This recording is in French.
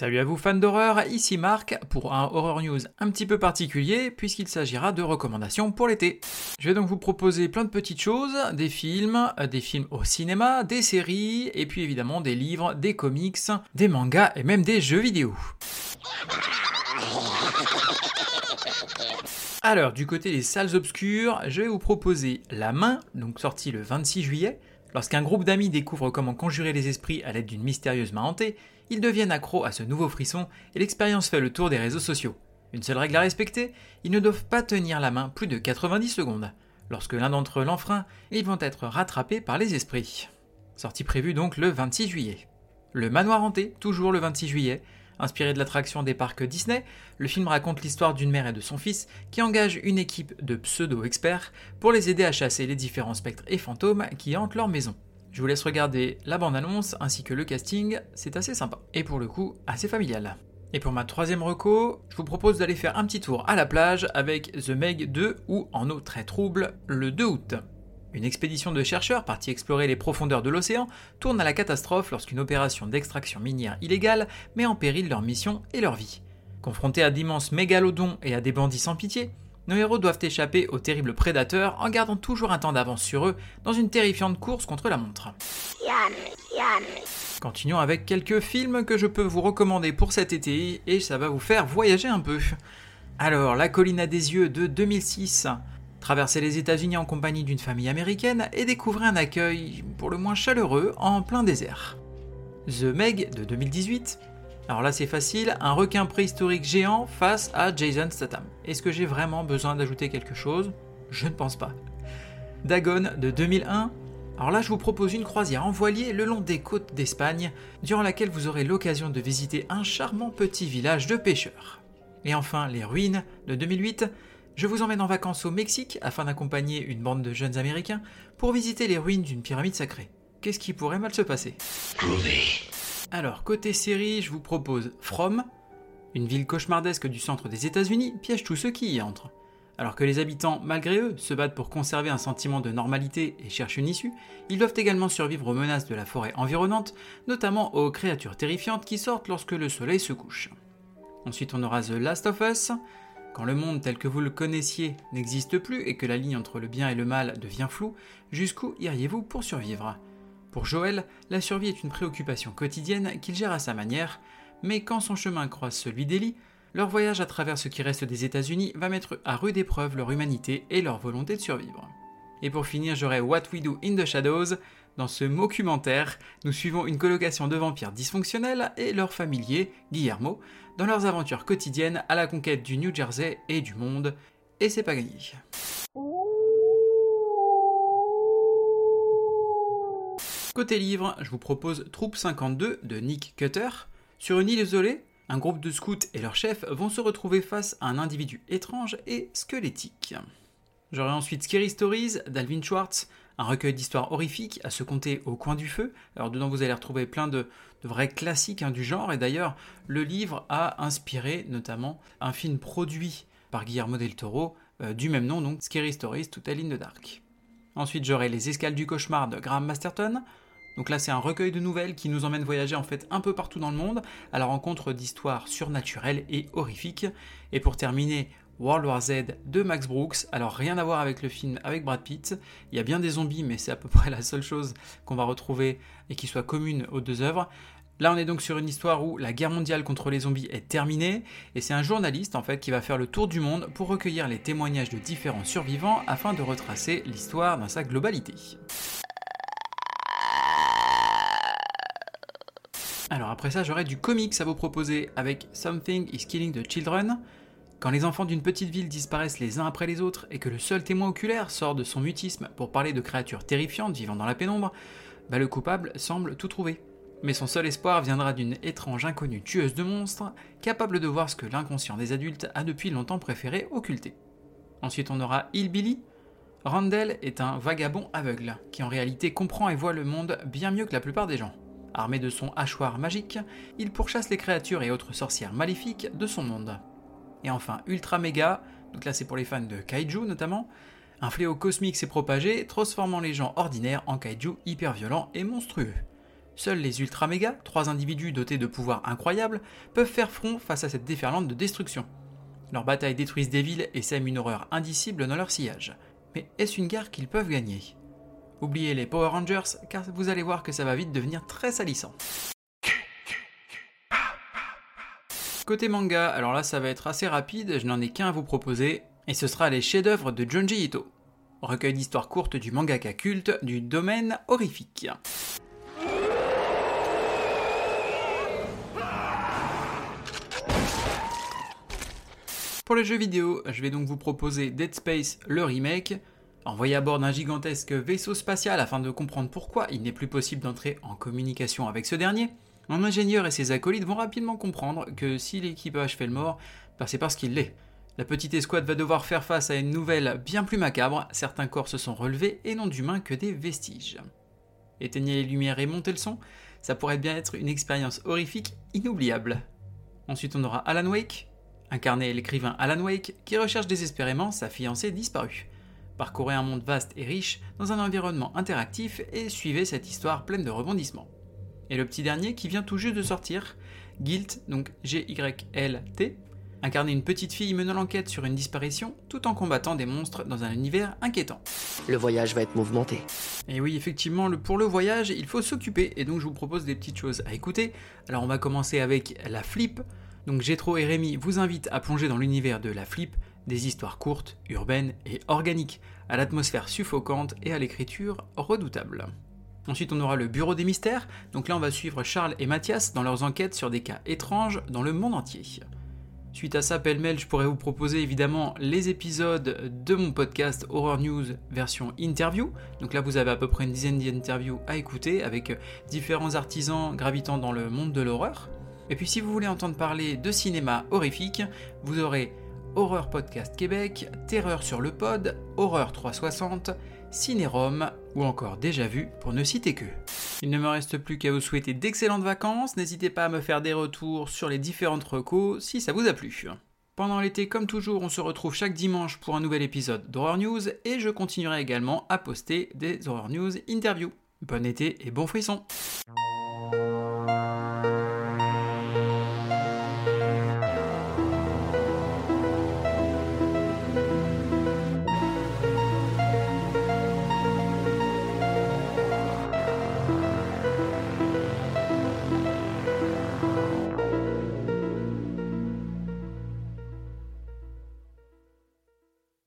Salut à vous fans d'horreur, ici Marc pour un Horror News un petit peu particulier puisqu'il s'agira de recommandations pour l'été. Je vais donc vous proposer plein de petites choses, des films, des films au cinéma, des séries et puis évidemment des livres, des comics, des mangas et même des jeux vidéo. Alors, du côté des salles obscures, je vais vous proposer La Main, donc sorti le 26 juillet. Lorsqu'un groupe d'amis découvre comment conjurer les esprits à l'aide d'une mystérieuse main hantée, ils deviennent accros à ce nouveau frisson et l'expérience fait le tour des réseaux sociaux. Une seule règle à respecter, ils ne doivent pas tenir la main plus de 90 secondes. Lorsque l'un d'entre eux l'enfreint, ils vont être rattrapés par les esprits. Sortie prévue donc le 26 juillet. Le manoir hanté, toujours le 26 juillet. Inspiré de l'attraction des parcs Disney, le film raconte l'histoire d'une mère et de son fils qui engagent une équipe de pseudo-experts pour les aider à chasser les différents spectres et fantômes qui hantent leur maison. Je vous laisse regarder la bande-annonce ainsi que le casting, c'est assez sympa. Et pour le coup, assez familial. Et pour ma troisième reco, je vous propose d'aller faire un petit tour à la plage avec The Meg 2 ou En eau très trouble le 2 août. Une expédition de chercheurs partis explorer les profondeurs de l'océan tourne à la catastrophe lorsqu'une opération d'extraction minière illégale met en péril leur mission et leur vie. Confrontés à d'immenses mégalodons et à des bandits sans pitié, nos héros doivent échapper aux terribles prédateurs en gardant toujours un temps d'avance sur eux dans une terrifiante course contre la montre. Continuons avec quelques films que je peux vous recommander pour cet été et ça va vous faire voyager un peu. Alors, La colline à des yeux de 2006. Traversez les États-Unis en compagnie d'une famille américaine et découvrez un accueil pour le moins chaleureux en plein désert. The Meg de 2018. Alors là c'est facile, un requin préhistorique géant face à Jason Statham. Est-ce que j'ai vraiment besoin d'ajouter quelque chose? Je ne pense pas. Dagon de 2001. Alors là je vous propose une croisière en voilier le long des côtes d'Espagne, durant laquelle vous aurez l'occasion de visiter un charmant petit village de pêcheurs. Et enfin Les Ruines de 2008. Je vous emmène en vacances au Mexique afin d'accompagner une bande de jeunes américains pour visiter les ruines d'une pyramide sacrée. Qu'est-ce qui pourrait mal se passer? Alors, côté série, je vous propose From. Une ville cauchemardesque du centre des États-Unis piège tous ceux qui y entrent. Alors que les habitants, malgré eux, se battent pour conserver un sentiment de normalité et cherchent une issue, ils doivent également survivre aux menaces de la forêt environnante, notamment aux créatures terrifiantes qui sortent lorsque le soleil se couche. Ensuite, on aura The Last of Us, quand le monde tel que vous le connaissiez n'existe plus et que la ligne entre le bien et le mal devient floue, jusqu'où iriez-vous pour survivre? Pour Joël, la survie est une préoccupation quotidienne qu'il gère à sa manière, mais quand son chemin croise celui d'Ellie, leur voyage à travers ce qui reste des États-Unis va mettre à rude épreuve leur humanité et leur volonté de survivre. Et pour finir, j'aurai What We Do in the Shadows. Dans ce documentaire, nous suivons une colocation de vampires dysfonctionnels et leur familier, Guillermo, dans leurs aventures quotidiennes à la conquête du New Jersey et du monde. Et c'est pas gagné. Côté livre, je vous propose Troupe 52 de Nick Cutter. Sur une île isolée, un groupe de scouts et leur chef vont se retrouver face à un individu étrange et squelettique. J'aurai ensuite Scary Stories d'Alvin Schwartz, un recueil d'histoires horrifiques à se compter au coin du feu. Alors dedans vous allez retrouver plein de, vrais classiques hein, du genre et d'ailleurs le livre a inspiré notamment un film produit par Guillermo del Toro euh, du même nom, donc Scary Stories Tout à ligne de Dark. Ensuite j'aurai Les Escales du cauchemar de Graham Masterton. Donc là c'est un recueil de nouvelles qui nous emmène voyager en fait un peu partout dans le monde à la rencontre d'histoires surnaturelles et horrifiques. Et pour terminer, World War Z de Max Brooks. Alors rien à voir avec le film avec Brad Pitt. Il y a bien des zombies, mais c'est à peu près la seule chose qu'on va retrouver et qui soit commune aux deux œuvres. Là, on est donc sur une histoire où la guerre mondiale contre les zombies est terminée, et c'est un journaliste en fait qui va faire le tour du monde pour recueillir les témoignages de différents survivants afin de retracer l'histoire dans sa globalité. Alors après ça, j'aurais du comics à vous proposer avec Something is Killing the Children. Quand les enfants d'une petite ville disparaissent les uns après les autres et que le seul témoin oculaire sort de son mutisme pour parler de créatures terrifiantes vivant dans la pénombre, bah le coupable semble tout trouver. Mais son seul espoir viendra d'une étrange inconnue tueuse de monstres, capable de voir ce que l'inconscient des adultes a depuis longtemps préféré occulter. Ensuite on aura Hillbilly. Randall est un vagabond aveugle, qui en réalité comprend et voit le monde bien mieux que la plupart des gens. Armé de son hachoir magique, il pourchasse les créatures et autres sorcières maléfiques de son monde. Et enfin, Ultra Mega, donc là c'est pour les fans de Kaiju notamment, un fléau cosmique s'est propagé, transformant les gens ordinaires en kaiju hyper violents et monstrueux. Seuls les Ultra Méga, trois individus dotés de pouvoirs incroyables, peuvent faire front face à cette déferlante de destruction. Leurs batailles détruisent des villes et sèment une horreur indicible dans leur sillage. Mais est-ce une guerre qu'ils peuvent gagner? Oubliez les Power Rangers, car vous allez voir que ça va vite devenir très salissant. Côté manga, alors là ça va être assez rapide, je n'en ai qu'un à vous proposer, et ce sera les chefs-d'œuvre de Junji Ito. Recueil d'histoires courtes du mangaka culte du domaine horrifique. Pour les jeux vidéo, je vais donc vous proposer Dead Space le remake. Envoyé à bord d'un gigantesque vaisseau spatial afin de comprendre pourquoi il n'est plus possible d'entrer en communication avec ce dernier, un ingénieur et ses acolytes vont rapidement comprendre que si l'équipage fait le mort, bah, c'est parce qu'il l'est. La petite escouade va devoir faire face à une nouvelle bien plus macabre, certains corps se sont relevés et non d'humains que des vestiges. Éteignez les lumières et montez le son, ça pourrait bien être une expérience horrifique inoubliable. Ensuite on aura Alan Wake, incarné l'écrivain Alan Wake qui recherche désespérément sa fiancée disparue. Parcourez un monde vaste et riche dans un environnement interactif et suivez cette histoire pleine de rebondissements. Et le petit dernier qui vient tout juste de sortir, Guilt, donc G-Y-L-T, incarner une petite fille menant l'enquête sur une disparition tout en combattant des monstres dans un univers inquiétant. Le voyage va être mouvementé. Et oui, effectivement, pour le voyage, il faut s'occuper, et donc je vous propose des petites choses à écouter. Alors on va commencer avec la flip, donc Jetro et Rémi vous invitent à plonger dans l'univers de la flip, des histoires courtes, urbaines et organiques, à l'atmosphère suffocante et à l'écriture redoutable. Ensuite, on aura le Bureau des mystères, donc là on va suivre Charles et Mathias dans leurs enquêtes sur des cas étranges dans le monde entier. Suite à ça, pêle-mêle, je pourrais vous proposer évidemment les épisodes de mon podcast Horror News version interview. Donc là, vous avez à peu près une dizaine d'interviews à écouter avec différents artisans gravitant dans le monde de l'horreur. Et puis si vous voulez entendre parler de cinéma horrifique, vous aurez Horreur Podcast Québec, Terreur sur le Pod, Horreur 360, Cinérum ou encore Déjà Vu pour ne citer que. Il ne me reste plus qu'à vous souhaiter d'excellentes vacances, n'hésitez pas à me faire des retours sur les différentes recos si ça vous a plu. Pendant l'été, comme toujours, on se retrouve chaque dimanche pour un nouvel épisode d'Horror News et je continuerai également à poster des Horror News interviews. Bon été et bon frisson